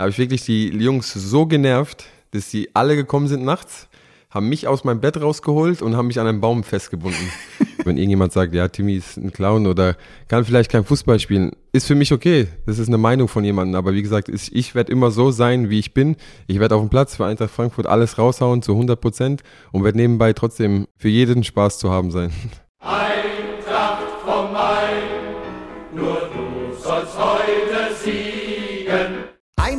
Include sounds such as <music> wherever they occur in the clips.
Da habe ich wirklich die Jungs so genervt, dass sie alle gekommen sind nachts, haben mich aus meinem Bett rausgeholt und haben mich an einem Baum festgebunden. <laughs> Wenn irgendjemand sagt, ja, Timmy ist ein Clown oder kann vielleicht kein Fußball spielen, ist für mich okay. Das ist eine Meinung von jemandem. Aber wie gesagt, ich, ich werde immer so sein, wie ich bin. Ich werde auf dem Platz für Eintracht Frankfurt alles raushauen zu 100 Prozent und werde nebenbei trotzdem für jeden Spaß zu haben sein.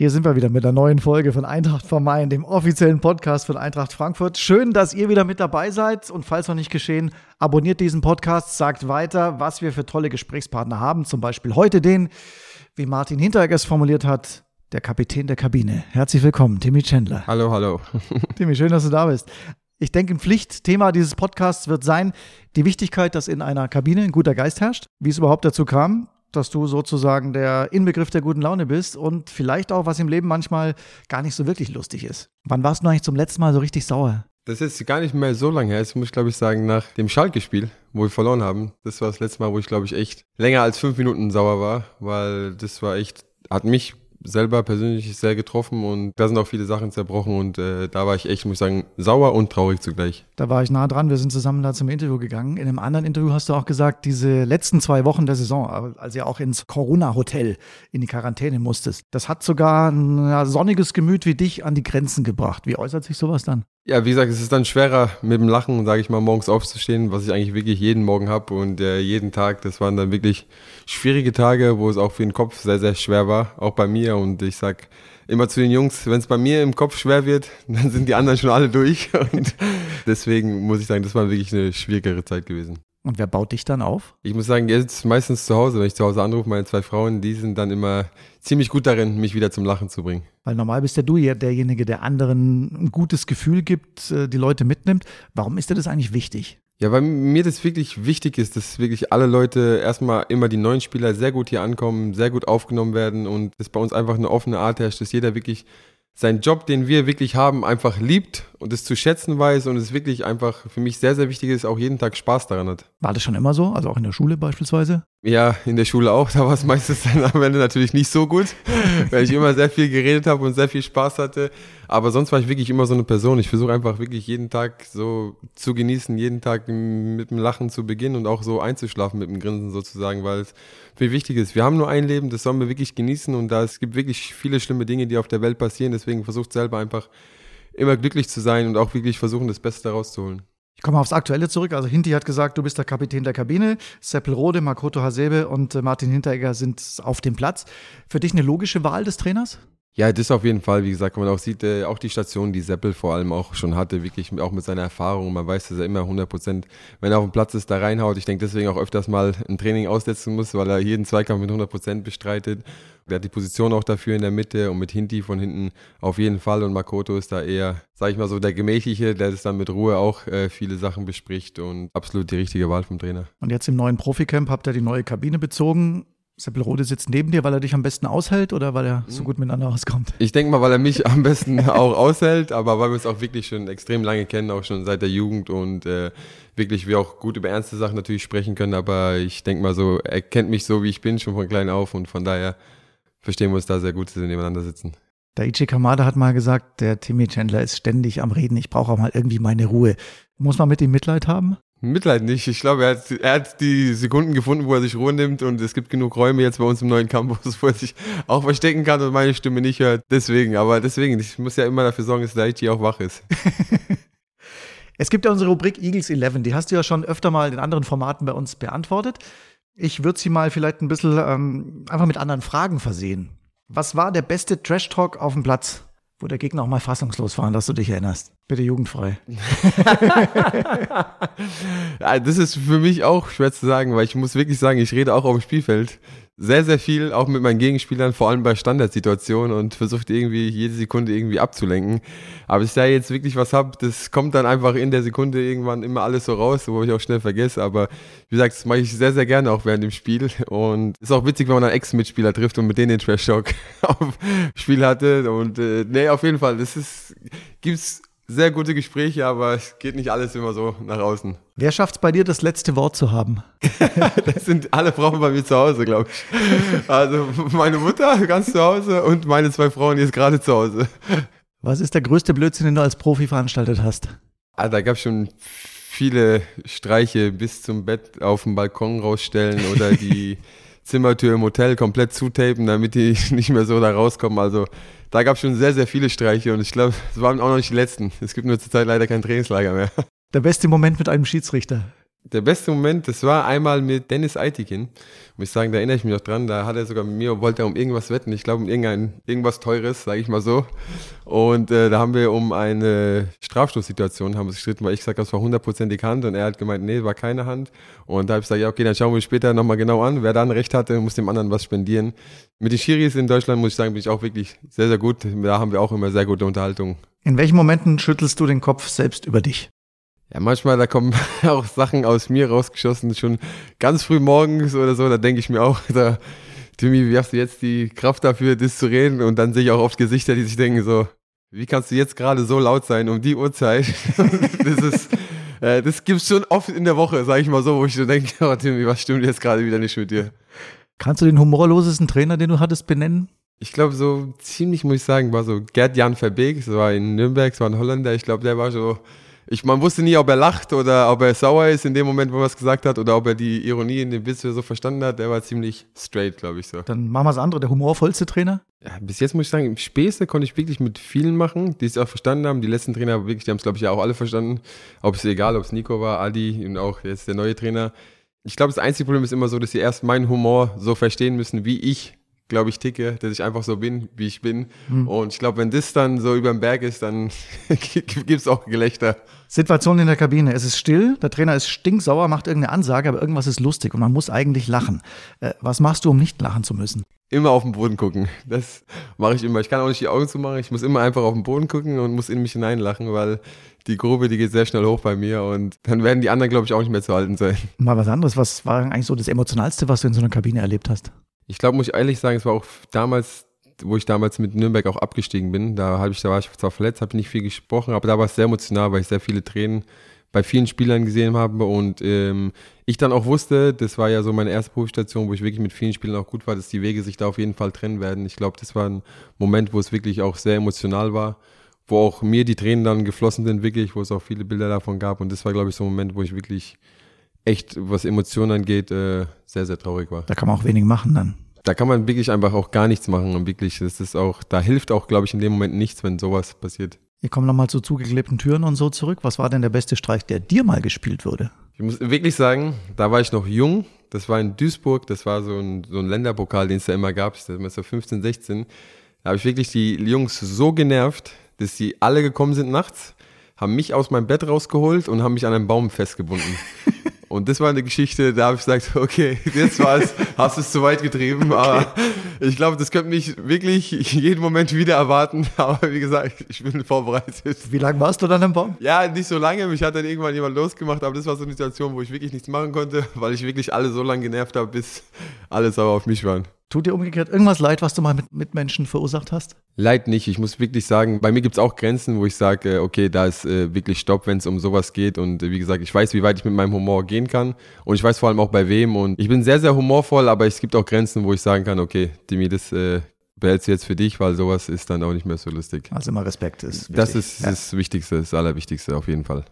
Hier sind wir wieder mit einer neuen Folge von Eintracht vom Main, dem offiziellen Podcast von Eintracht Frankfurt. Schön, dass ihr wieder mit dabei seid und falls noch nicht geschehen, abonniert diesen Podcast, sagt weiter, was wir für tolle Gesprächspartner haben. Zum Beispiel heute den, wie Martin Hinteregger es formuliert hat, der Kapitän der Kabine. Herzlich willkommen, Timmy Chandler. Hallo, hallo. <laughs> Timmy, schön, dass du da bist. Ich denke, ein Pflichtthema dieses Podcasts wird sein, die Wichtigkeit, dass in einer Kabine ein guter Geist herrscht. Wie es überhaupt dazu kam, dass du sozusagen der Inbegriff der guten Laune bist und vielleicht auch, was im Leben manchmal gar nicht so wirklich lustig ist. Wann warst du eigentlich zum letzten Mal so richtig sauer? Das ist gar nicht mehr so lange her. Das muss ich, glaube ich, sagen, nach dem Schalke-Spiel, wo wir verloren haben. Das war das letzte Mal, wo ich, glaube ich, echt länger als fünf Minuten sauer war, weil das war echt, hat mich selber persönlich sehr getroffen und da sind auch viele Sachen zerbrochen und äh, da war ich echt, muss ich sagen, sauer und traurig zugleich. Da war ich nah dran. Wir sind zusammen da zum Interview gegangen. In einem anderen Interview hast du auch gesagt, diese letzten zwei Wochen der Saison, als ihr auch ins Corona-Hotel in die Quarantäne musstest, das hat sogar ein sonniges Gemüt wie dich an die Grenzen gebracht. Wie äußert sich sowas dann? Ja, wie gesagt, es ist dann schwerer mit dem Lachen, sage ich mal, morgens aufzustehen, was ich eigentlich wirklich jeden Morgen habe und äh, jeden Tag. Das waren dann wirklich schwierige Tage, wo es auch für den Kopf sehr, sehr schwer war, auch bei mir. Und ich sag immer zu den Jungs, wenn es bei mir im Kopf schwer wird, <laughs> dann sind die anderen schon alle durch. <laughs> Und deswegen muss ich sagen, das war wirklich eine schwierigere Zeit gewesen. Und wer baut dich dann auf? Ich muss sagen, jetzt meistens zu Hause, wenn ich zu Hause anrufe, meine zwei Frauen, die sind dann immer ziemlich gut darin, mich wieder zum Lachen zu bringen. Weil normal bist ja du ja derjenige, der anderen ein gutes Gefühl gibt, äh, die Leute mitnimmt. Warum ist dir das eigentlich wichtig? Ja, weil mir das wirklich wichtig ist, dass wirklich alle Leute erstmal immer die neuen Spieler sehr gut hier ankommen, sehr gut aufgenommen werden und dass bei uns einfach eine offene Art herrscht, dass jeder wirklich seinen Job, den wir wirklich haben, einfach liebt und es zu schätzen weiß und es wirklich einfach für mich sehr, sehr wichtig ist, auch jeden Tag Spaß daran hat. War das schon immer so? Also auch in der Schule beispielsweise? Ja, in der Schule auch. <laughs> Da war es meistens dann am Ende natürlich nicht so gut, <laughs> weil ich immer sehr viel geredet habe und sehr viel Spaß hatte. Aber sonst war ich wirklich immer so eine Person. Ich versuche einfach wirklich jeden Tag so zu genießen, jeden Tag mit dem Lachen zu beginnen und auch so einzuschlafen mit dem Grinsen sozusagen, weil es viel wichtig ist. Wir haben nur ein Leben, das sollen wir wirklich genießen und da es gibt wirklich viele schlimme Dinge, die auf der Welt passieren. Deswegen versucht selber einfach immer glücklich zu sein und auch wirklich versuchen, das Beste rauszuholen. Ich komme aufs Aktuelle zurück. Also Hinti hat gesagt, du bist der Kapitän der Kabine. Seppelrode, Makoto Hasebe und äh, Martin Hinteregger sind auf dem Platz. Für dich eine logische Wahl des Trainers? Ja, das auf jeden Fall. Wie gesagt, man auch sieht, äh, auch die Station, die Seppel vor allem auch schon hatte, wirklich auch mit seiner Erfahrung. Man weiß, dass er immer 100 Prozent, wenn er auf dem Platz ist, da reinhaut. Ich denke deswegen auch öfters mal ein Training aussetzen muss, weil er jeden Zweikampf mit 100 Prozent bestreitet. Der hat die Position auch dafür in der Mitte und mit Hinti von hinten auf jeden Fall. Und Makoto ist da eher, sag ich mal so, der Gemächliche, der das dann mit Ruhe auch äh, viele Sachen bespricht und absolut die richtige Wahl vom Trainer. Und jetzt im neuen Proficamp habt ihr die neue Kabine bezogen. Seppelrode sitzt neben dir, weil er dich am besten aushält oder weil er so gut miteinander auskommt? Ich denke mal, weil er mich am besten <laughs> auch aushält, aber weil wir es auch wirklich schon extrem lange kennen, auch schon seit der Jugend und äh, wirklich wir auch gut über ernste Sachen natürlich sprechen können, aber ich denke mal so, er kennt mich so, wie ich bin, schon von klein auf und von daher verstehen wir uns da sehr gut, dass wir nebeneinander sitzen. Der Ichi Kamada hat mal gesagt, der Timmy Chandler ist ständig am Reden, ich brauche auch mal irgendwie meine Ruhe. Muss man mit ihm Mitleid haben? Mitleid nicht. Ich glaube, er hat, er hat die Sekunden gefunden, wo er sich Ruhe nimmt und es gibt genug Räume jetzt bei uns im neuen Campus, <laughs> wo er sich auch verstecken kann und meine Stimme nicht hört. Deswegen, aber deswegen, ich muss ja immer dafür sorgen, dass der IT auch wach ist. es gibt ja unsere Rubrik Eagles 11, die hast du ja schon öfter mal in anderen Formaten bei uns beantwortet. Ich würde sie mal vielleicht ein bisschen ähm, einfach mit anderen Fragen versehen. Was war der beste Trash-Talk auf dem Platz? wo der Gegner auch mal fassungslos war, dass du dich erinnerst. Bitte jugendfrei. ja, <laughs> das ist für mich auch schwer zu sagen, weil ich muss wirklich sagen, ich rede auch auf dem Spielfeld sehr, sehr viel, auch mit meinen Gegenspielern, vor allem bei Standardsituationen und versucht irgendwie jede Sekunde irgendwie abzulenken. Aber ich da jetzt wirklich was habe, das kommt dann einfach in der Sekunde irgendwann immer alles so raus, wo ich auch schnell vergesse. Aber wie gesagt, das mache ich sehr, sehr gerne auch während dem Spiel. Und ist auch witzig, wenn man einen Ex-Mitspieler trifft und mit denen den Trash-Talk <laughs> auf Spiel hatte. Und äh, nee, auf jeden Fall, das ist, gibt's sehr gute Gespräche, aber es geht nicht alles immer so nach außen. Wer schafft es bei dir, das letzte Wort zu haben? <laughs> das sind alle Frauen bei mir zu Hause, glaube ich. Also meine Mutter ganz zu Hause und meine zwei Frauen jetzt gerade zu Hause. Was ist der größte Blödsinn, den du als Profi veranstaltet hast? Ah, da gab es schon viele Streiche bis zum Bett auf dem Balkon rausstellen oder die <laughs> Zimmertür im Hotel komplett zutapen, damit die <laughs> nicht mehr so da rauskommen. Also da gab es schon sehr, sehr viele Streiche und ich glaube, es waren auch noch nicht die letzten. Es gibt nur zurzeit leider kein Trainingslager mehr. Der beste Moment mit einem Schiedsrichter. Der beste Moment, das war einmal mit Dennis Eitikin. Muss ich sagen, da erinnere ich mich noch dran. Da hat er sogar mit mir, wollte er um irgendwas wetten. Ich glaube, um irgendein, irgendwas Teures, sage ich mal so. Und äh, da haben wir um eine Strafstoßsituation haben wir gestritten, weil ich gesagt habe, es war hundertprozentig Hand und er hat gemeint, nee, war keine Hand. Und da habe ich gesagt, ja, okay, dann schauen wir später nochmal genau an. Wer dann recht hatte, muss dem anderen was spendieren. Mit den Schiris in Deutschland, muss ich sagen, bin ich auch wirklich sehr, sehr gut. Da haben wir auch immer sehr gute Unterhaltung. In welchen Momenten schüttelst du den Kopf selbst über dich? Ja, manchmal, da kommen <laughs> auch Sachen aus mir rausgeschossen, schon ganz früh morgens oder so, da denke ich mir auch, <laughs> da, Timmy, wie hast du jetzt die Kraft dafür, das zu reden? Und dann sehe ich auch oft Gesichter, die sich denken so, wie kannst du jetzt gerade so laut sein um die Uhrzeit? <laughs> das ist, äh, das gibt's schon oft in der Woche, sage ich mal so, wo ich so denke, oh Timmy, was stimmt jetzt gerade wieder nicht mit dir? Kannst du den humorlosesten Trainer, den du hattest, benennen? Ich glaube, so ziemlich, muss ich sagen, war so Gerd-Jan Verbeek, das war in Nürnberg, das war ein Holländer, ich glaube, der war so, ich, man wusste nie, ob er lacht oder ob er sauer ist in dem Moment, wo er es gesagt hat, oder ob er die Ironie in dem Witz so verstanden hat. Der war ziemlich straight, glaube ich so. Dann machen wir das andere, der humorvollste Trainer? Ja, bis jetzt muss ich sagen, Späße konnte ich wirklich mit vielen machen, die es auch verstanden haben. Die letzten Trainer wirklich, die haben es, glaube ich, ja auch alle verstanden. Ob es egal, ob es Nico war, Adi und auch jetzt der neue Trainer. Ich glaube, das einzige Problem ist immer so, dass sie erst meinen Humor so verstehen müssen, wie ich glaube ich, ticke, dass ich einfach so bin, wie ich bin. Mhm. Und ich glaube, wenn das dann so über den Berg ist, dann <laughs> gibt es auch Gelächter. Situation in der Kabine. Es ist still, der Trainer ist stinksauer, macht irgendeine Ansage, aber irgendwas ist lustig und man muss eigentlich lachen. Äh, was machst du, um nicht lachen zu müssen? Immer auf den Boden gucken. Das mache ich immer. Ich kann auch nicht die Augen zumachen. Ich muss immer einfach auf den Boden gucken und muss in mich hineinlachen, weil die Grube, die geht sehr schnell hoch bei mir und dann werden die anderen, glaube ich, auch nicht mehr zu halten sein. Mal was anderes. Was war eigentlich so das Emotionalste, was du in so einer Kabine erlebt hast? Ich glaube, muss ich ehrlich sagen, es war auch damals wo ich damals mit Nürnberg auch abgestiegen bin. Da, hab ich, da war ich zwar verletzt, habe nicht viel gesprochen, aber da war es sehr emotional, weil ich sehr viele Tränen bei vielen Spielern gesehen habe und ähm, ich dann auch wusste, das war ja so meine erste Berufsstation, wo ich wirklich mit vielen Spielern auch gut war, dass die Wege sich da auf jeden Fall trennen werden. Ich glaube, das war ein Moment, wo es wirklich auch sehr emotional war, wo auch mir die Tränen dann geflossen sind, wirklich, wo es auch viele Bilder davon gab und das war, glaube ich, so ein Moment, wo ich wirklich echt, was Emotionen angeht, äh, sehr, sehr traurig war. Da kann man auch wenig machen dann da kann man wirklich einfach auch gar nichts machen und wirklich, das ist auch, da hilft auch, glaube ich, in dem Moment nichts, wenn sowas passiert. Wir kommen nochmal zu zugeklebten Türen und so zurück. Was war denn der beste Streich, der dir mal gespielt wurde? Ich muss wirklich sagen, da war ich noch jung. Das war in Duisburg. Das war so ein, so ein Länderpokal, den es da immer gab. Das war so 15, 16. Da habe ich wirklich die Jungs so genervt, dass sie alle gekommen sind nachts, haben mich aus meinem Bett rausgeholt und haben mich an einem Baum festgebunden. <laughs> Und das war eine Geschichte, da habe ich gesagt, <laughs> okay, jetzt war es, hast du es zu weit getrieben, aber ich glaube, das könnte mich wirklich jeden Moment wieder erwarten. <laughs> Aber wie gesagt, ich bin vorbereitet. Wie lange warst du dann im Baum? Ja, nicht so lange. Mich hat dann irgendwann jemand losgemacht, aber das war so eine Situation, wo ich wirklich nichts machen konnte, weil ich wirklich alle so lange genervt habe, bis alle sauer auf mich waren. Tut dir umgekehrt irgendwas leid, was du mal mit Mitmenschen verursacht hast? Leid nicht. Ich muss wirklich sagen, bei mir gibt es auch Grenzen, wo ich sage, äh, okay, da ist äh, wirklich Stopp, wenn es um sowas geht. Und äh, wie gesagt, ich weiß, wie weit ich mit meinem Humor gehen kann. Und ich weiß vor allem auch bei wem. Und ich bin sehr, sehr humorvoll, aber es gibt auch Grenzen, wo ich sagen kann, okay, Dimi, das äh, behältst du jetzt für dich, weil sowas ist dann auch nicht mehr so lustig. Also immer Respekt ist. Wichtig. Das ist ja. das Wichtigste, das Allerwichtigste auf jeden Fall.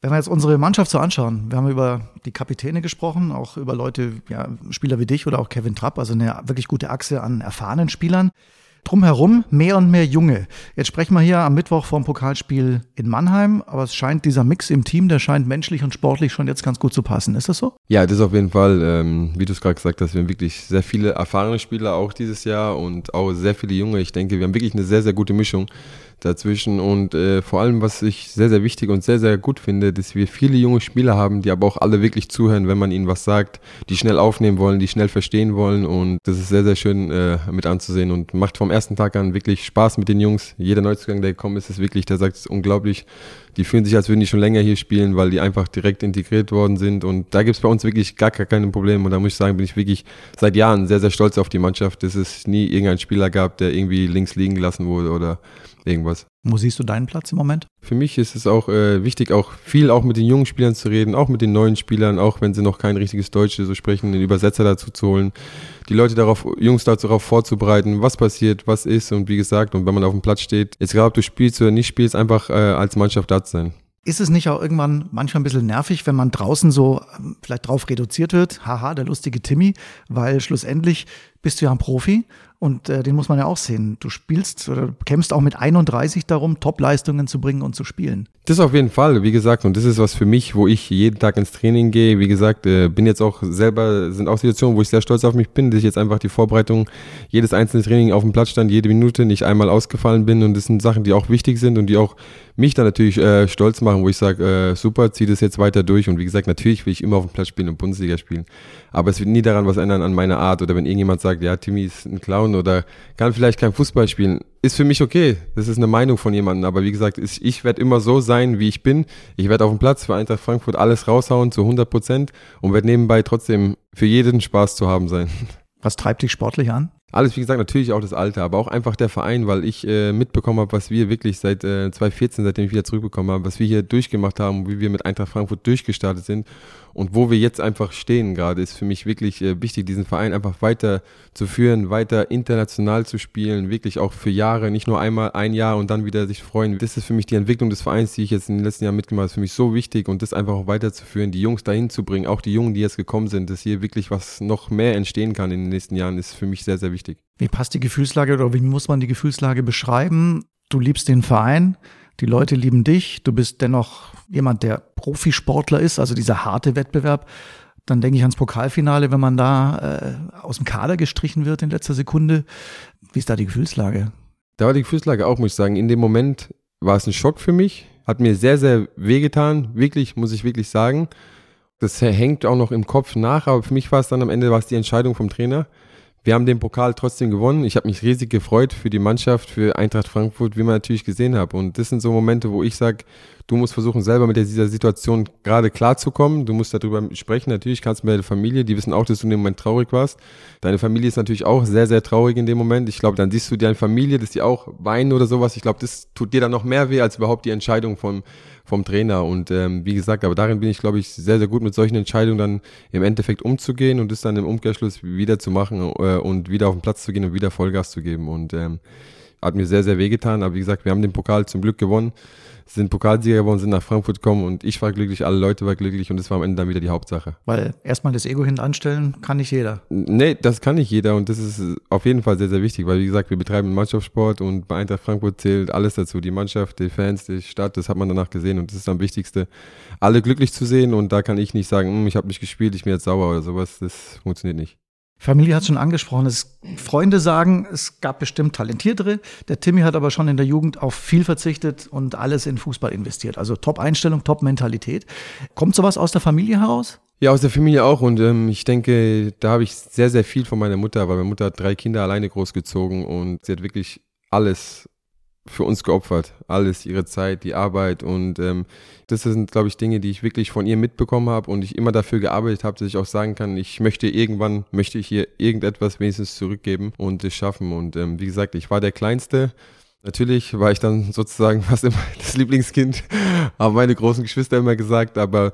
Wenn wir jetzt unsere Mannschaft so anschauen, wir haben über die Kapitäne gesprochen, auch über Leute, ja, Spieler wie dich oder auch Kevin Trapp, also eine wirklich gute Achse an erfahrenen Spielern. Drumherum mehr und mehr Junge. Jetzt sprechen wir hier am Mittwoch vom Pokalspiel in Mannheim, aber es scheint dieser Mix im Team, der scheint menschlich und sportlich schon jetzt ganz gut zu passen. Ist das so? Ja, das ist auf jeden Fall, ähm, wie du es gerade gesagt hast, wir haben wirklich sehr viele erfahrene Spieler auch dieses Jahr und auch sehr viele Junge. Ich denke, wir haben wirklich eine sehr, sehr gute Mischung dazwischen und äh, vor allem, was ich sehr, sehr wichtig und sehr, sehr gut finde, dass wir viele junge Spieler haben, die aber auch alle wirklich zuhören, wenn man ihnen was sagt, die schnell aufnehmen wollen, die schnell verstehen wollen und das ist sehr, sehr schön äh, mit anzusehen und macht vom ersten Tag an wirklich Spaß mit den Jungs. Jeder Neuzugang, der gekommen ist, ist wirklich, der sagt, es unglaublich. Die fühlen sich, als würden die schon länger hier spielen, weil die einfach direkt integriert worden sind und da gibt es bei uns wirklich gar, gar keine Probleme und da muss ich sagen, bin ich wirklich seit Jahren sehr, sehr stolz auf die Mannschaft, dass es nie irgendeinen Spieler gab, der irgendwie links liegen gelassen wurde oder irgendwas. Wo siehst du deinen Platz im Moment? Für mich ist es auch äh, wichtig, auch viel auch mit den jungen Spielern zu reden, auch mit den neuen Spielern, auch wenn sie noch kein richtiges Deutsch so sprechen, den Übersetzer dazu zu holen, die Leute darauf, Jungs darauf vorzubereiten, was passiert, was ist und wie gesagt, und wenn man auf dem Platz steht, jetzt egal ob du spielst oder nicht spielst, einfach äh, als Mannschaft da zu sein. Ist es nicht auch irgendwann manchmal ein bisschen nervig, wenn man draußen so ähm, vielleicht drauf reduziert wird? Haha, der lustige Timmy, weil schlussendlich bist du ja ein Profi und äh, den muss man ja auch sehen. Du spielst oder kämpfst auch mit 31 darum, Top-Leistungen zu bringen und zu spielen. Das auf jeden Fall, wie gesagt, und das ist was für mich, wo ich jeden Tag ins Training gehe. Wie gesagt, äh, bin jetzt auch selber, sind auch Situationen, wo ich sehr stolz auf mich bin, dass ich jetzt einfach die Vorbereitung, jedes einzelne Training auf dem Platz stand, jede Minute nicht einmal ausgefallen bin. Und das sind Sachen, die auch wichtig sind und die auch mich dann natürlich äh, stolz machen, wo ich sage, äh, super, zieh das jetzt weiter durch. Und wie gesagt, natürlich will ich immer auf dem Platz spielen und Bundesliga spielen. Aber es wird nie daran was ändern an meiner Art. Oder wenn irgendjemand sagt, ja, Timmy ist ein Clown oder kann vielleicht kein Fußball spielen, ist für mich okay. Das ist eine Meinung von jemandem. Aber wie gesagt, ich, ich werde immer so sein, wie ich bin. Ich werde auf dem Platz für Eintracht Frankfurt alles raushauen zu 100 Prozent und werde nebenbei trotzdem für jeden Spaß zu haben sein. <laughs> Was treibt dich sportlich an? Alles, wie gesagt, natürlich auch das Alter, aber auch einfach der Verein, weil ich äh, mitbekommen habe, was wir wirklich seit äh, 2014, seitdem ich wieder zurückbekommen habe, was wir hier durchgemacht haben, wie wir mit Eintracht Frankfurt durchgestartet sind und wo wir jetzt einfach stehen gerade, ist für mich wirklich äh, wichtig, diesen Verein einfach weiter zu führen, weiter international zu spielen, wirklich auch für Jahre, nicht nur einmal ein Jahr und dann wieder sich freuen. Das ist für mich die Entwicklung des Vereins, die ich jetzt in den letzten Jahren mitgemacht habe, ist für mich so wichtig und das einfach auch weiterzuführen, die Jungs dahin zu bringen, auch die Jungen, die jetzt gekommen sind, dass hier wirklich was noch mehr entstehen kann in den nächsten Jahren, ist für mich sehr, sehr wichtig. Wie passt die Gefühlslage oder wie muss man die Gefühlslage beschreiben? Du liebst den Verein, die Leute lieben dich, du bist dennoch jemand, der Profisportler ist, also dieser harte Wettbewerb. Dann denke ich ans Pokalfinale, wenn man da äh, aus dem Kader gestrichen wird in letzter Sekunde. Wie ist da die Gefühlslage? Da war die Gefühlslage auch, muss ich sagen. In dem Moment war es ein Schock für mich, hat mir sehr, sehr wehgetan, wirklich, muss ich wirklich sagen. Das hängt auch noch im Kopf nach, aber für mich war es dann am Ende war es die Entscheidung vom Trainer. Wir haben den Pokal trotzdem gewonnen. Ich habe mich riesig gefreut für die Mannschaft, für Eintracht Frankfurt, wie man natürlich gesehen hat. Und das sind so Momente, wo ich sage, du musst versuchen, selber mit dieser Situation gerade klarzukommen. Du musst darüber sprechen. Natürlich kannst du mit der Familie, die wissen auch, dass du in dem Moment traurig warst. Deine Familie ist natürlich auch sehr, sehr traurig in dem Moment. Ich glaube, dann siehst du deine Familie, dass die auch weinen oder sowas. Ich glaube, das tut dir dann noch mehr weh als überhaupt die Entscheidung vom, vom Trainer. Und ähm, wie gesagt, aber darin bin ich, glaube ich, sehr, sehr gut mit solchen Entscheidungen dann im Endeffekt umzugehen und das dann im Umkehrschluss wieder zu machen äh, und wieder auf den Platz zu gehen und wieder Vollgas zu geben. Und ähm, hat mir sehr, sehr wehgetan. Aber wie gesagt, wir haben den Pokal zum Glück gewonnen sind Pokalsieger geworden, sind nach Frankfurt gekommen und ich war glücklich, alle Leute waren glücklich und das war am Ende dann wieder die Hauptsache. Weil erstmal das Ego hintanstellen kann nicht jeder. Nee, das kann nicht jeder und das ist auf jeden Fall sehr, sehr wichtig, weil wie gesagt, wir betreiben Mannschaftssport und bei Eintracht Frankfurt zählt alles dazu, die Mannschaft, die Fans, die Stadt, das hat man danach gesehen und das ist am wichtigste, alle glücklich zu sehen und da kann ich nicht sagen, hm, ich habe nicht gespielt, ich bin jetzt sauer oder sowas, das funktioniert nicht. Familie hat schon angesprochen. Es, Freunde sagen, es gab bestimmt Talentiertere. Der Timmy hat aber schon in der Jugend auf viel verzichtet und alles in Fußball investiert. Also Top-Einstellung, Top-Mentalität. Kommt sowas aus der Familie heraus? Ja, aus der Familie auch. Und ähm, ich denke, da habe ich sehr, sehr viel von meiner Mutter, weil meine Mutter hat drei Kinder alleine großgezogen und sie hat wirklich alles für uns geopfert. Alles, ihre Zeit, die Arbeit und ähm, das sind, glaube ich, Dinge, die ich wirklich von ihr mitbekommen habe und ich immer dafür gearbeitet habe, dass ich auch sagen kann, ich möchte irgendwann, möchte ich ihr irgendetwas wenigstens zurückgeben und es schaffen. Und ähm, wie gesagt, ich war der Kleinste. Natürlich war ich dann sozusagen <laughs> fast immer das Lieblingskind, <laughs> haben meine großen Geschwister immer gesagt, aber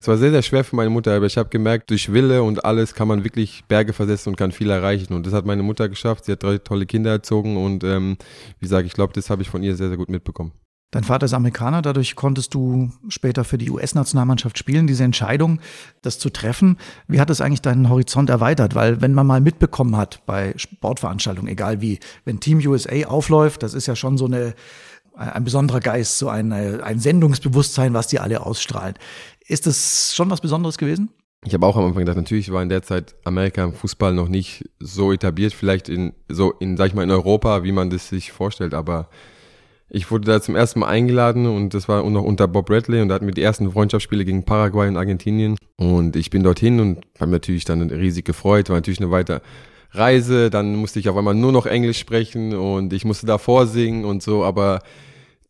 es war sehr, sehr schwer für meine Mutter, aber ich habe gemerkt, durch Wille und alles kann man wirklich Berge versetzen und kann viel erreichen. Und das hat meine Mutter geschafft. Sie hat drei tolle Kinder erzogen und ähm, wie gesagt, ich glaube, das habe ich von ihr sehr, sehr gut mitbekommen. Dein Vater ist Amerikaner, dadurch konntest du später für die US-Nationalmannschaft spielen. Diese Entscheidung, das zu treffen, wie hat es eigentlich deinen Horizont erweitert? Weil wenn man mal mitbekommen hat bei Sportveranstaltungen, egal wie, wenn Team USA aufläuft, das ist ja schon so eine ein besonderer Geist, so ein, ein Sendungsbewusstsein, was die alle ausstrahlen. Ist das schon was Besonderes gewesen? Ich habe auch am Anfang gedacht, natürlich war in der Zeit Amerika im Fußball noch nicht so etabliert, vielleicht in so in sag ich mal in Europa, wie man das sich vorstellt, aber Ich wurde da zum ersten Mal eingeladen und das war noch unter Bob Bradley und da hatten wir die ersten Freundschaftsspiele gegen Paraguay und Argentinien. Und ich bin dorthin und habe natürlich dann riesig gefreut, war natürlich eine weitere Reise. Dann musste ich auf einmal nur noch Englisch sprechen und ich musste da vorsingen und so. Aber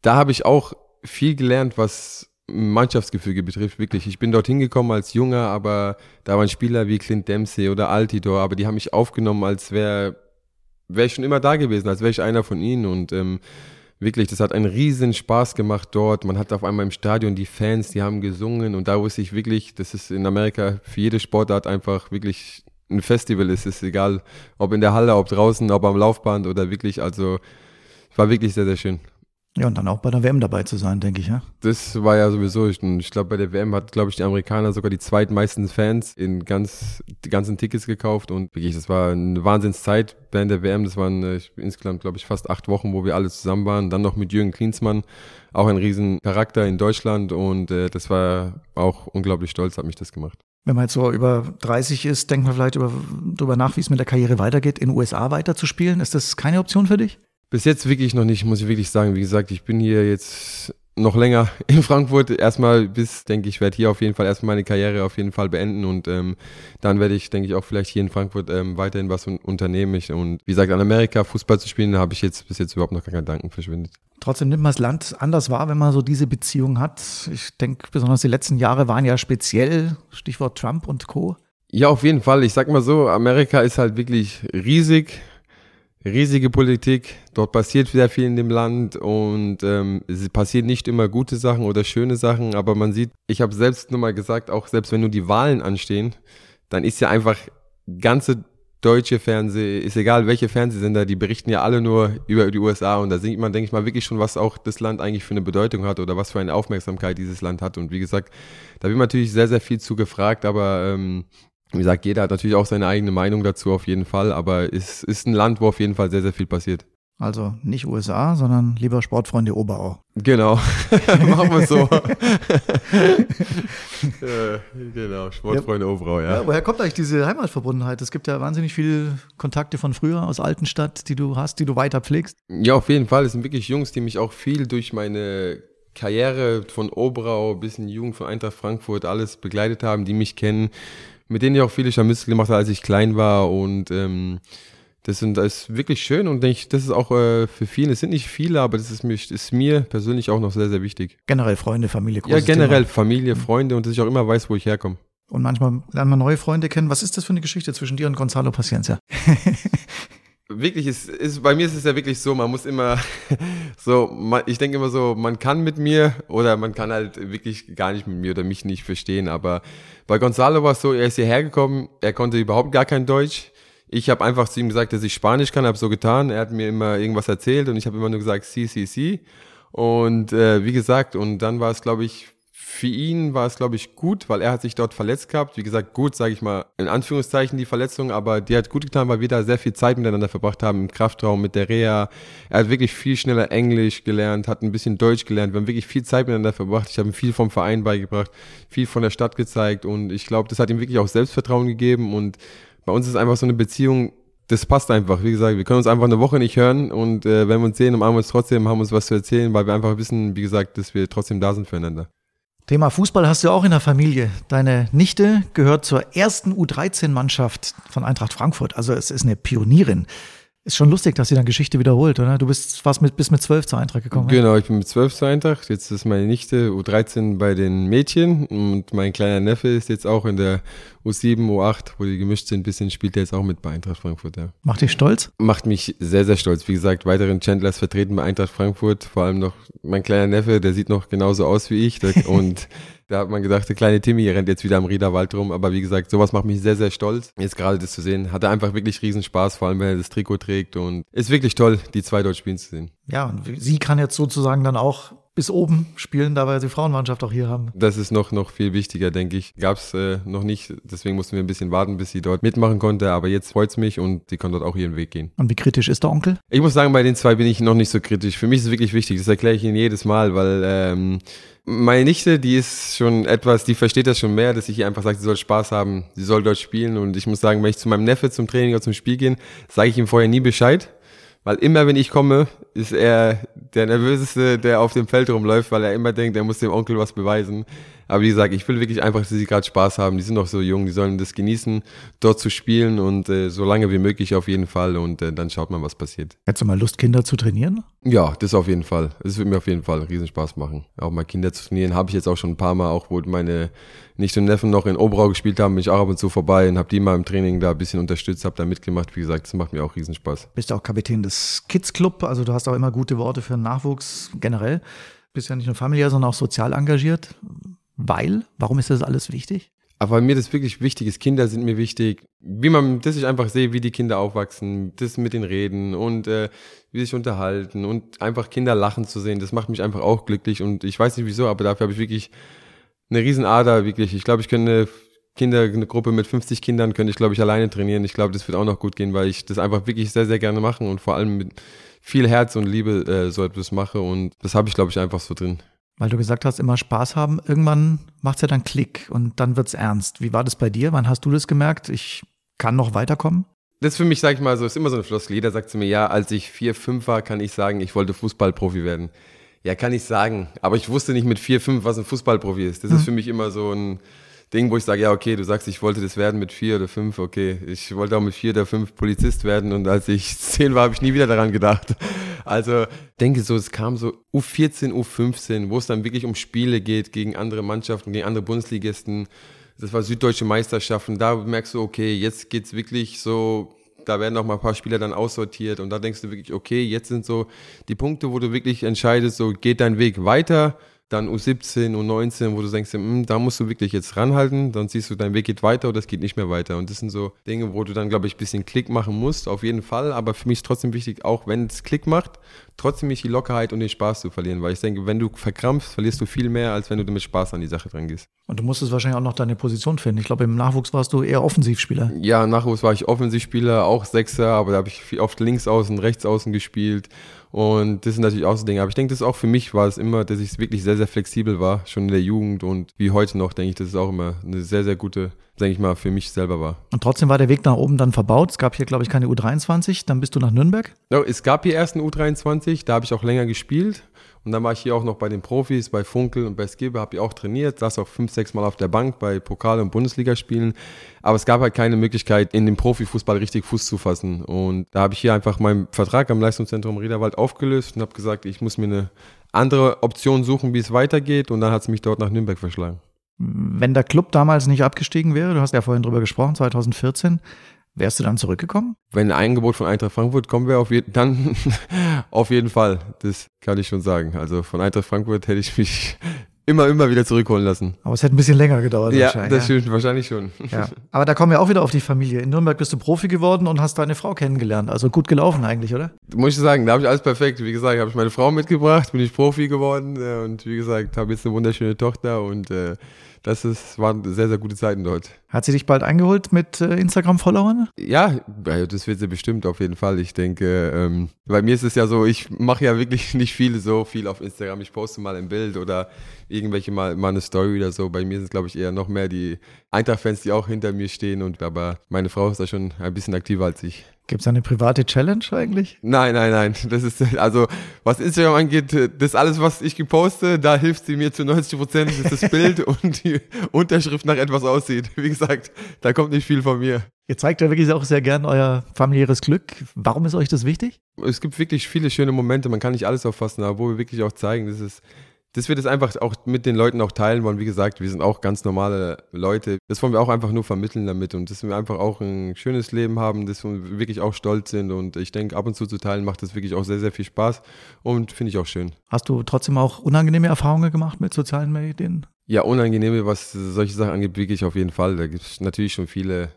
da habe ich auch viel gelernt, was Mannschaftsgefüge betrifft, wirklich. Ich bin dorthin gekommen als Junger, aber da waren Spieler wie Clint Dempsey oder Altidor, aber die haben mich aufgenommen, als wäre wär ich schon immer da gewesen, als wäre ich einer von ihnen und ähm, wirklich, das hat einen riesen Spaß gemacht dort. Man hat auf einmal im Stadion die Fans, die haben gesungen und da wusste ich wirklich, das ist in Amerika für jede Sportart einfach wirklich ein Festival ist. Es ist egal, ob in der Halle, ob draußen, ob am Laufband oder wirklich, also war wirklich sehr, sehr schön. Ja, und dann auch bei der WM dabei zu sein, denke ich, ja. Das war ja sowieso, ich, ich glaube, bei der WM hat, glaube ich, die Amerikaner sogar die zweitmeisten Fans in ganz, die ganzen Tickets gekauft und wirklich, das war eine Wahnsinnszeit während der WM. Das waren äh, insgesamt, glaube ich, fast acht Wochen, wo wir alle zusammen waren. Dann noch mit Jürgen Klinsmann, auch ein riesen Charakter in Deutschland und äh, das war auch unglaublich stolz, hat mich das gemacht. Wenn man jetzt so über 30 ist, denkt man vielleicht über, darüber nach, wie es mit der Karriere weitergeht, in den USA weiterzuspielen. Ist das keine Option für dich? Bis jetzt wirklich noch nicht, muss ich wirklich sagen. Wie gesagt, ich bin hier jetzt noch länger <laughs> in Frankfurt. Erstmal bis, denke ich, werde hier auf jeden Fall erstmal meine Karriere auf jeden Fall beenden und ähm, dann werde ich, denke ich, auch vielleicht hier in Frankfurt ähm, weiterhin was unternehmen. Ich, und wie gesagt, an Amerika Fußball zu spielen, habe ich jetzt bis jetzt überhaupt noch keinen Gedanken verschwindet. Trotzdem nimmt man das Land anders wahr, wenn man so diese Beziehung hat. Ich denke, besonders die letzten Jahre waren ja speziell, Stichwort Trump und Co. Ja, auf jeden Fall. Ich sag mal so, Amerika ist halt wirklich riesig riesige Politik. Dort passiert sehr viel in dem Land und ähm, es passieren nicht immer gute Sachen oder schöne Sachen, aber man sieht, ich habe selbst nur mal gesagt, auch selbst wenn nur die Wahlen anstehen, dann ist ja einfach ganze deutsche Fernseh, ist egal welche Fernsehsender, die berichten ja alle nur über die USA und da sieht man, denke ich mal, wirklich schon, was auch das Land eigentlich für eine Bedeutung hat oder was für eine Aufmerksamkeit dieses Land hat. Und wie gesagt, da wird natürlich sehr, sehr viel zu gefragt, aber ähm, wie gesagt, jeder hat natürlich auch seine eigene Meinung dazu auf jeden Fall, aber es ist ein Land, wo auf jeden Fall sehr, sehr viel passiert. Also nicht USA, sondern lieber Sportfreunde Oberau. Genau, <laughs> machen wir so. ja, <laughs> genau, Sportfreunde ja. Oberau, ja. ja. Woher kommt eigentlich diese Heimatverbundenheit? Es gibt ja wahnsinnig viele Kontakte von früher aus Altenstadt, die du hast, die du weiter pflegst. Ja, auf jeden Fall. Es sind wirklich Jungs, die mich auch viel durch meine Karriere von Oberau bis in die Jugend von Eintracht Frankfurt alles begleitet haben, die mich kennen, mit denen ich auch viele Scharmützel gemacht habe, als ich klein war und ähm, das, sind, das ist wirklich schön und ich, das ist auch äh, für viele, es sind nicht viele, aber das ist, mich, ist mir persönlich auch noch sehr, sehr wichtig. Generell Freunde, Familie, Ja, generell Thema. Familie, Freunde und dass ich auch immer weiß, wo ich herkomme. Und manchmal lernt man neue Freunde kennen. Was ist das für eine Geschichte zwischen dir und Gonzalo Paciencia? <laughs> wirklich ist, ist bei mir ist es ja wirklich so, man muss immer <laughs> so, man, ich denke immer so, man kann mit mir oder man kann halt wirklich gar nicht mit mir oder mich nicht verstehen. Aber bei Gonzalo war es so, er ist hierher gekommen, er konnte überhaupt gar kein Deutsch. Ich habe einfach zu ihm gesagt, dass ich Spanisch kann, habe so getan. Er hat mir immer irgendwas erzählt und ich habe immer nur gesagt, si, si, si. Und äh, wie gesagt, und dann war es, glaube ich, für ihn war es, glaube ich, gut, weil er hat sich dort verletzt gehabt. Wie gesagt, gut, sage ich mal, in Anführungszeichen die Verletzung, aber die hat gut getan, weil wir da sehr viel Zeit miteinander verbracht haben im Kraftraum mit der Reha. Er hat wirklich viel schneller Englisch gelernt, hat ein bisschen Deutsch gelernt. Wir haben wirklich viel Zeit miteinander verbracht. Ich habe ihm viel vom Verein beigebracht, viel von der Stadt gezeigt und ich glaube, das hat ihm wirklich auch Selbstvertrauen gegeben und bei uns ist einfach so eine Beziehung, das passt einfach. Wie gesagt, wir können uns einfach eine Woche nicht hören und äh, wenn wir uns sehen, umarmen wir uns trotzdem, haben uns was zu erzählen, weil wir einfach wissen, wie gesagt, dass wir trotzdem da sind füreinander. Thema Fußball hast du auch in der Familie. Deine Nichte gehört zur ersten U13-Mannschaft von Eintracht Frankfurt. Also es ist eine Pionierin. Ist schon lustig, dass sie dann Geschichte wiederholt, oder? Du bist fast mit, bis mit zwölf zur Eintracht gekommen. Genau, ich bin mit zwölf zur Eintracht. Jetzt ist meine Nichte U13 bei den Mädchen und mein kleiner Neffe ist jetzt auch in der U7, U8, wo die gemischt sind, ein bisschen spielt er jetzt auch mit bei Eintracht Frankfurt, ja. Macht dich stolz? Macht mich sehr, sehr stolz. Wie gesagt, weiteren Chandlers vertreten bei Eintracht Frankfurt. Vor allem noch mein kleiner Neffe, der sieht noch genauso aus wie ich. <laughs> und da hat man gedacht, der kleine Timmy rennt jetzt wieder am Riederwald rum. Aber wie gesagt, sowas macht mich sehr, sehr stolz. Jetzt gerade das zu sehen, hat er einfach wirklich riesen Spaß, vor allem wenn er das Trikot trägt. Und ist wirklich toll, die zwei dort spielen zu sehen. Ja, und sie kann jetzt sozusagen dann auch bis oben spielen, da wir die Frauenmannschaft auch hier haben. Das ist noch, noch viel wichtiger, denke ich. Gab es äh, noch nicht, deswegen mussten wir ein bisschen warten, bis sie dort mitmachen konnte. Aber jetzt freut es mich und sie kann dort auch ihren Weg gehen. Und wie kritisch ist der Onkel? Ich muss sagen, bei den zwei bin ich noch nicht so kritisch. Für mich ist es wirklich wichtig, das erkläre ich Ihnen jedes Mal, weil ähm, meine Nichte, die ist schon etwas, die versteht das schon mehr, dass ich ihr einfach sage, sie soll Spaß haben, sie soll dort spielen. Und ich muss sagen, wenn ich zu meinem Neffe zum Training oder zum Spiel gehe, sage ich ihm vorher nie Bescheid Weil immer, wenn ich komme, ist er der Nervöseste, der auf dem Feld rumläuft, weil er immer denkt, er muss dem Onkel was beweisen. Aber wie gesagt, ich will wirklich einfach, dass sie gerade Spaß haben. Die sind noch so jung, die sollen das genießen, dort zu spielen und äh, so lange wie möglich auf jeden Fall. Und äh, dann schaut man, was passiert. Hättest du mal Lust, Kinder zu trainieren? Ja, das auf jeden Fall. Es wird mir auf jeden Fall riesen Spaß machen. Auch mal Kinder zu trainieren, habe ich jetzt auch schon ein paar Mal, auch wo meine Nichte und Neffen noch in Oberau gespielt haben, bin ich auch ab und zu vorbei und habe die mal im Training da ein bisschen unterstützt, habe da mitgemacht. Wie gesagt, das macht mir auch riesen Spaß. Bist du auch Kapitän des Kids Club, also du hast auch immer gute Worte für Nachwuchs generell. Bist ja nicht nur familiär, sondern auch sozial engagiert. Weil? Warum ist das alles wichtig? Aber mir das wirklich wichtig ist, Kinder sind mir wichtig. Wie man, dass ich einfach sehe, wie die Kinder aufwachsen, das mit den Reden und äh, wie sich unterhalten und einfach Kinder lachen zu sehen, das macht mich einfach auch glücklich und ich weiß nicht wieso, aber dafür habe ich wirklich eine Riesenader, wirklich. Ich glaube, ich könnte Kinder, eine Gruppe mit 50 Kindern könnte ich, glaube ich, alleine trainieren. Ich glaube, das wird auch noch gut gehen, weil ich das einfach wirklich sehr, sehr gerne mache und vor allem mit viel Herz und Liebe äh, so etwas mache und das habe ich, glaube ich, einfach so drin. Weil du gesagt hast, immer Spaß haben. Irgendwann macht es ja dann Klick und dann wird es ernst. Wie war das bei dir? Wann hast du das gemerkt? Ich kann noch weiterkommen? Das für mich, sag ich mal so, ist immer so eine Floskel. Jeder sagt zu mir, ja, als ich vier, fünf war, kann ich sagen, ich wollte Fußballprofi werden. Ja, kann ich sagen. Aber ich wusste nicht mit vier, fünf, was ein Fußballprofi ist. Das mhm. ist für mich immer so ein Ding, wo ich sage, ja, okay, du sagst, ich wollte das werden mit vier oder fünf, okay. Ich wollte auch mit vier oder fünf Polizist werden und als ich zehn war, habe ich nie wieder daran gedacht. Also denke so, es kam so U14, U15, wo es dann wirklich um Spiele geht gegen andere Mannschaften, gegen andere Bundesligisten. Das war süddeutsche Meisterschaften. Da merkst du, okay, jetzt geht's wirklich so da werden noch mal ein paar Spieler dann aussortiert und da denkst du wirklich, okay, jetzt sind so die Punkte, wo du wirklich entscheidest, so geht dein Weg weiter dann U17, U19, wo du denkst, hm, da musst du wirklich jetzt ranhalten, dann siehst du, dein Weg geht weiter oder es geht nicht mehr weiter. Und das sind so Dinge, wo du dann, glaube ich, ein bisschen Klick machen musst, auf jeden Fall. Aber für mich ist trotzdem wichtig, auch wenn es Klick macht, trotzdem nicht die Lockerheit und den Spaß zu verlieren. Weil ich denke, wenn du verkrampfst, verlierst du viel mehr, als wenn du mit Spaß an die Sache dran gehst. Und du musstest wahrscheinlich auch noch deine Position finden. Ich glaube, im Nachwuchs warst du eher Offensivspieler. Ja, im Nachwuchs war ich Offensivspieler, auch Sechser, aber da habe ich oft links außen, rechts außen gespielt. Und das sind natürlich auch so Dinge. Aber ich denke, das auch für mich war es immer, dass ich wirklich sehr, sehr flexibel war, schon in der Jugend und wie heute noch, denke ich, dass es auch immer eine sehr, sehr gute, denke ich mal, für mich selber war. Und trotzdem war der Weg nach oben dann verbaut. Es gab hier, glaube ich, keine U23. Dann bist du nach Nürnberg? Ja, es gab hier erst eine U23, da habe ich auch länger gespielt. Und dann war ich hier auch noch bei den Profis, bei Funkel und bei Skibbe, habe ich auch trainiert, saß auch fünf, sechs Mal auf der Bank bei Pokal- und Bundesligaspielen. Aber es gab halt keine Möglichkeit, in dem Profifußball richtig Fuß zu fassen. Und da habe ich hier einfach meinen Vertrag am Leistungszentrum Riederwald aufgelöst und habe gesagt, ich muss mir eine andere Option suchen, wie es weitergeht. Und dann hat es mich dort nach Nürnberg verschlagen. Wenn der Club damals nicht abgestiegen wäre, du hast ja vorhin drüber gesprochen, 2014, Wärst du dann zurückgekommen? Wenn ein Angebot von Eintracht Frankfurt kommen wäre, auf je dann <laughs> auf jeden Fall. Das kann ich schon sagen. Also von Eintracht Frankfurt hätte ich mich immer, immer wieder zurückholen lassen. Aber es hätte ein bisschen länger gedauert. Ja, das stimmt, wahrscheinlich schon. Ja. Aber da kommen wir auch wieder auf die Familie. In Nürnberg bist du Profi geworden und hast deine Frau kennengelernt. Also gut gelaufen eigentlich, oder? Muss ich sagen, da habe ich alles perfekt. Wie gesagt, habe ich meine Frau mitgebracht, bin ich Profi geworden äh, und wie gesagt, habe jetzt eine wunderschöne Tochter und äh, das ist, waren sehr, sehr gute Zeiten dort. Hat sie dich bald eingeholt mit äh, Instagram-Followern? Ja, das wird sie bestimmt auf jeden Fall. Ich denke, ähm, bei mir ist es ja so, ich mache ja wirklich <laughs> nicht viel so viel auf Instagram. Ich poste mal ein Bild oder irgendwelche mal, mal eine Story oder so. Bei mir sind es, glaube ich, eher noch mehr die Eintracht-Fans, die auch hinter mir stehen. Und aber meine Frau ist da schon ein bisschen aktiver als ich. Gibt es eine private Challenge eigentlich? Nein, nein, nein. Das ist, also, was Instagram angeht, das alles, was ich geposte, da hilft sie mir zu 90 Prozent, dass das Bild <laughs> und die Unterschrift nach etwas aussieht. Wie gesagt, da kommt nicht viel von mir. Ihr zeigt ja wirklich auch sehr gern euer familiäres Glück. Warum ist euch das wichtig? Es gibt wirklich viele schöne Momente. Man kann nicht alles auffassen, aber wo wir wirklich auch zeigen, das ist, dass wir das einfach auch mit den Leuten auch teilen wollen. Wie gesagt, wir sind auch ganz normale Leute. Das wollen wir auch einfach nur vermitteln damit und dass wir einfach auch ein schönes Leben haben, dass wir wirklich auch stolz sind. Und ich denke, ab und zu zu teilen macht das wirklich auch sehr, sehr viel Spaß und finde ich auch schön. Hast du trotzdem auch unangenehme Erfahrungen gemacht mit sozialen Medien? Ja, unangenehme, was solche Sachen angeht, wirklich auf jeden Fall. Da gibt es natürlich schon viele,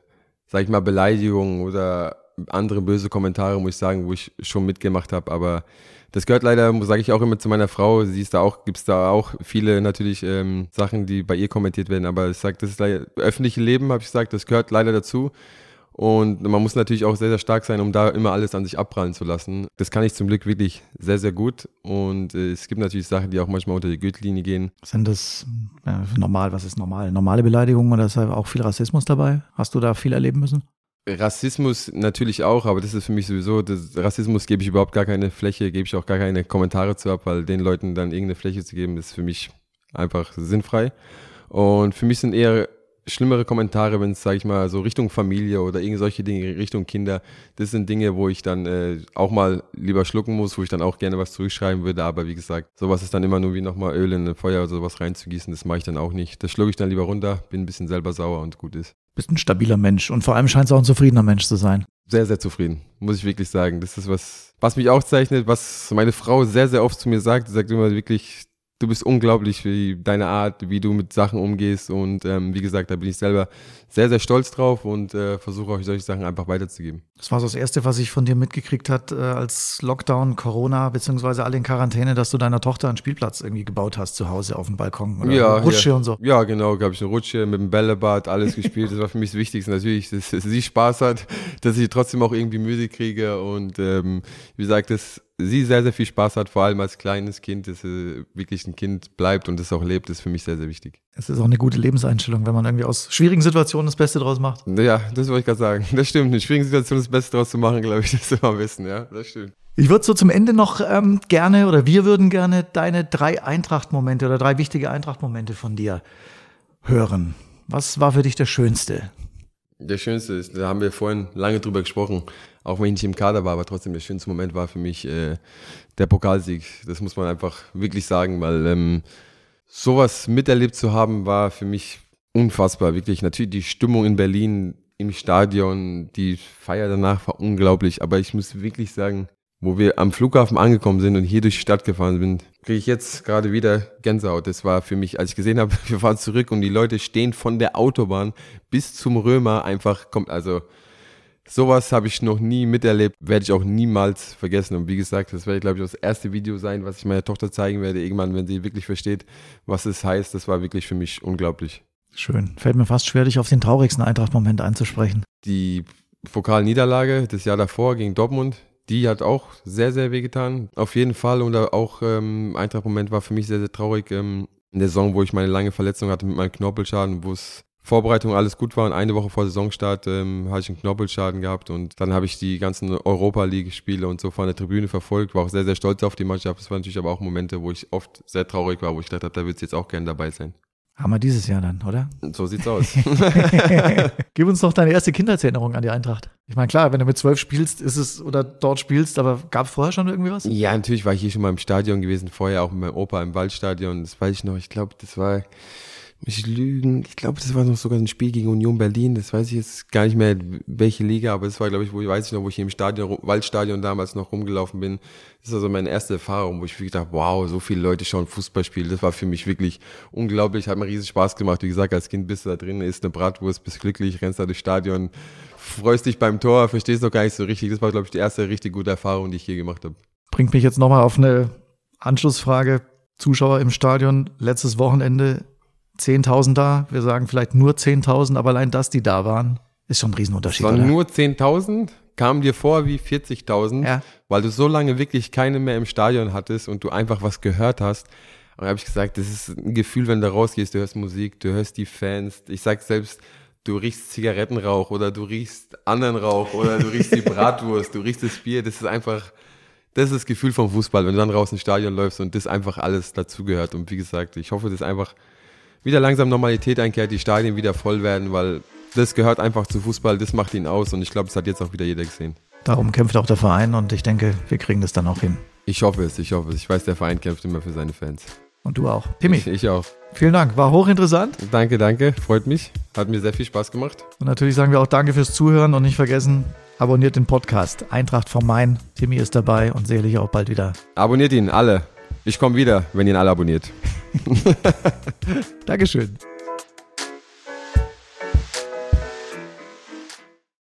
sag ich mal, Beleidigungen oder andere böse Kommentare, muss ich sagen, wo ich schon mitgemacht habe, aber das gehört leider, sage ich auch immer zu meiner Frau, sie ist da auch, gibt es da auch viele natürlich ähm, Sachen, die bei ihr kommentiert werden, aber ich sage, das ist leider, öffentliche Leben, habe ich gesagt, das gehört leider dazu. Und man muss natürlich auch sehr, sehr stark sein, um da immer alles an sich abprallen zu lassen. Das kann ich zum Glück wirklich sehr, sehr gut. Und äh, es gibt natürlich Sachen, die auch manchmal unter die Gürtellinie gehen. Sind das ja, normal? Was ist normal? Normale Beleidigungen oder ist da auch viel Rassismus dabei? Hast du da viel erleben müssen? Rassismus natürlich auch, aber das ist für mich sowieso, das Rassismus gebe ich überhaupt gar keine Fläche, gebe ich auch gar keine Kommentare zu ab, weil den Leuten dann irgendeine Fläche zu geben, ist für mich einfach sinnfrei. Und für mich sind eher schlimmere Kommentare, wenn es, sage ich mal, so Richtung Familie oder irgend solche Dinge, Richtung Kinder, das sind Dinge, wo ich dann äh, auch mal lieber schlucken muss, wo ich dann auch gerne was zurückschreiben würde, aber wie gesagt, sowas ist dann immer nur wie nochmal Öl in ein Feuer oder sowas reinzugießen, das mache ich dann auch nicht. Das schlucke ich dann lieber runter, bin ein bisschen selber sauer und gut ist. Bist ein stabiler Mensch und vor allem scheint es auch ein zufriedener Mensch zu sein. Sehr, sehr zufrieden, muss ich wirklich sagen. Das ist was, was mich auszeichnet, was meine Frau sehr, sehr oft zu mir sagt. Sie sagt immer wirklich, du bist unglaublich, wie deine Art, wie du mit Sachen umgehst. Und ähm, wie gesagt, da bin ich selber sehr, sehr stolz drauf und äh, versuche euch solche Sachen einfach weiterzugeben. Das war so das Erste, was ich von dir mitgekriegt hat, äh, als Lockdown, Corona, beziehungsweise alle in Quarantäne, dass du deiner Tochter einen Spielplatz irgendwie gebaut hast zu Hause auf dem Balkon. Oder Ja, Rutsche ja. und so. Ja, genau, gab ich eine Rutsche mit dem Bällebad, alles gespielt. Das war für mich das Wichtigste natürlich, dass, dass sie Spaß hat, dass ich trotzdem auch irgendwie Müde kriege und ähm, wie gesagt, dass sie sehr, sehr viel Spaß hat, vor allem als kleines Kind, dass sie wirklich ein Kind bleibt und das auch lebt, ist für mich sehr, sehr wichtig. Es ist auch eine gute Lebenseinstellung, wenn man irgendwie aus schwierigen Situationen das Beste draus macht. Ja, das wollte ich gerade sagen. <laughs> Das stimmt. In schwierigen Situationen das Beste draus zu machen, glaube ich, <laughs> das ist immer am besten, ja. Das stimmt. Ich würde so zum Ende noch ähm, gerne oder wir würden gerne deine drei Eintracht-Momente oder drei wichtige Eintracht-Momente von dir hören. Was war für dich der schönste? Der schönste ist, da haben wir vorhin lange drüber gesprochen, auch wenn ich nicht im Kader war, aber trotzdem der schönste Moment war für mich äh, der Pokalsieg. Das muss man einfach wirklich sagen, weil ähm, sowas miterlebt zu haben, war für mich unfassbar. Wirklich, natürlich die Stimmung in Berlin im Stadion, die Feier danach war unglaublich, aber ich muss wirklich sagen, wo wir am Flughafen angekommen sind und hier durch die Stadt gefahren sind, kriege ich jetzt gerade wieder Gänsehaut. Das war für mich, als ich gesehen habe, <laughs> wir fahren zurück und die Leute stehen von der Autobahn bis zum Römer einfach kommt. Also sowas habe ich noch nie miterlebt, werde ich auch niemals vergessen. Und wie gesagt, das werde, glaube ich, das erste Video sein, was ich meiner Tochter zeigen werde, irgendwann, wenn sie wirklich versteht, was es heißt. Das war wirklich für mich unglaublich. Schön. Fällt mir fast schwer, dich auf den traurigsten Eintracht-Moment einzusprechen. Die Pokalniederlage das Jahr davor gegen Dortmund, die hat auch sehr, sehr wehgetan. Auf jeden Fall. Und auch ähm, Eintracht-Moment war für mich sehr, sehr traurig. Ähm, in der Saison, wo ich meine lange Verletzung hatte mit meinem Knorpelschaden, wo es Vorbereitung alles gut war und eine Woche vor Saisonstart ähm, hatte ich einen Knorpelschaden gehabt und dann habe ich die ganzen Europa League Spiele und so von der Tribüne verfolgt, war auch sehr, sehr stolz auf die Mannschaft. Es waren natürlich aber auch Momente, wo ich oft sehr traurig war, wo ich gedacht habe, da wird es jetzt auch gerne dabei sein. Haben wir dieses Jahr dann, oder? So sieht's aus. <laughs> <laughs> Gib uns doch deine erste Kindheitserinnerung an die Eintracht. Ich meine, klar, wenn du mit zwölf spielst, ist es oder dort spielst, aber gab es vorher schon irgendwie was? Ja, natürlich war ich hier schon mal im Stadion gewesen, vorher auch mit meinem Opa im Waldstadion. Das weiß ich noch. Ich glaube, das war, mich lügen, ich glaube, das war noch sogar ein Spiel gegen Union Berlin. Das weiß ich jetzt gar nicht mehr, welche Liga, aber das war, glaube ich, wo ich weiß ich noch, wo ich im Stadion, Waldstadion damals noch rumgelaufen bin. Das war so meine erste Erfahrung, wo ich wirklich dachte, wow, so viele Leute schauen Fußballspiel. Das war für mich wirklich unglaublich, hat mir riesig Spaß gemacht. Wie gesagt, als Kind bist du da drin, isst eine Bratwurst, bist glücklich, rennst da durchs Stadion, freust dich beim Tor, verstehst noch gar nicht so richtig. Das war, glaube ich, die erste richtig gute Erfahrung, die ich hier gemacht habe. Bringt mich jetzt nochmal auf eine Anschlussfrage. Zuschauer im Stadion, letztes Wochenende 10.000 da. Wir sagen vielleicht nur 10.000, aber allein, dass die da waren, ist schon ein Es Riesenunterschied. waren oder? nur 10.000, kamen dir vor wie 40.000, Ja. weil du so lange wirklich keine mehr im Stadion hattest und du einfach was gehört hast. Und da habe ich gesagt, das ist ein Gefühl, wenn du rausgehst, du hörst Musik, du hörst die Fans. Ich sag selbst, du riechst Zigarettenrauch oder du riechst anderen Rauch oder du riechst die <laughs> Bratwurst, du riechst das Bier. Das ist einfach, das ist das Gefühl vom Fußball, wenn du dann raus ins Stadion läufst und das einfach alles dazugehört. Und wie gesagt, ich hoffe, dass einfach wieder langsam Normalität einkehrt, die Stadien wieder voll werden, weil das gehört einfach zu Fußball, das macht ihn aus und ich glaube, das hat jetzt auch wieder jeder gesehen. Darum kämpft auch der Verein und ich denke, wir kriegen das dann auch hin. Ich hoffe es, ich hoffe es. Ich weiß, der Verein kämpft immer für seine Fans. Und du auch. Timmy, Ich, ich auch. vielen Dank. War hochinteressant. Danke, danke. Freut mich. Hat mir sehr viel Spaß gemacht. Und natürlich sagen wir auch Danke fürs Zuhören und nicht vergessen, abonniert den Podcast Eintracht vom Main. Timmy ist dabei und sicherlich auch bald wieder. Abonniert ihn alle. Ich komme wieder, wenn ihr ihn alle abonniert. <laughs> <laughs> Dankeschön.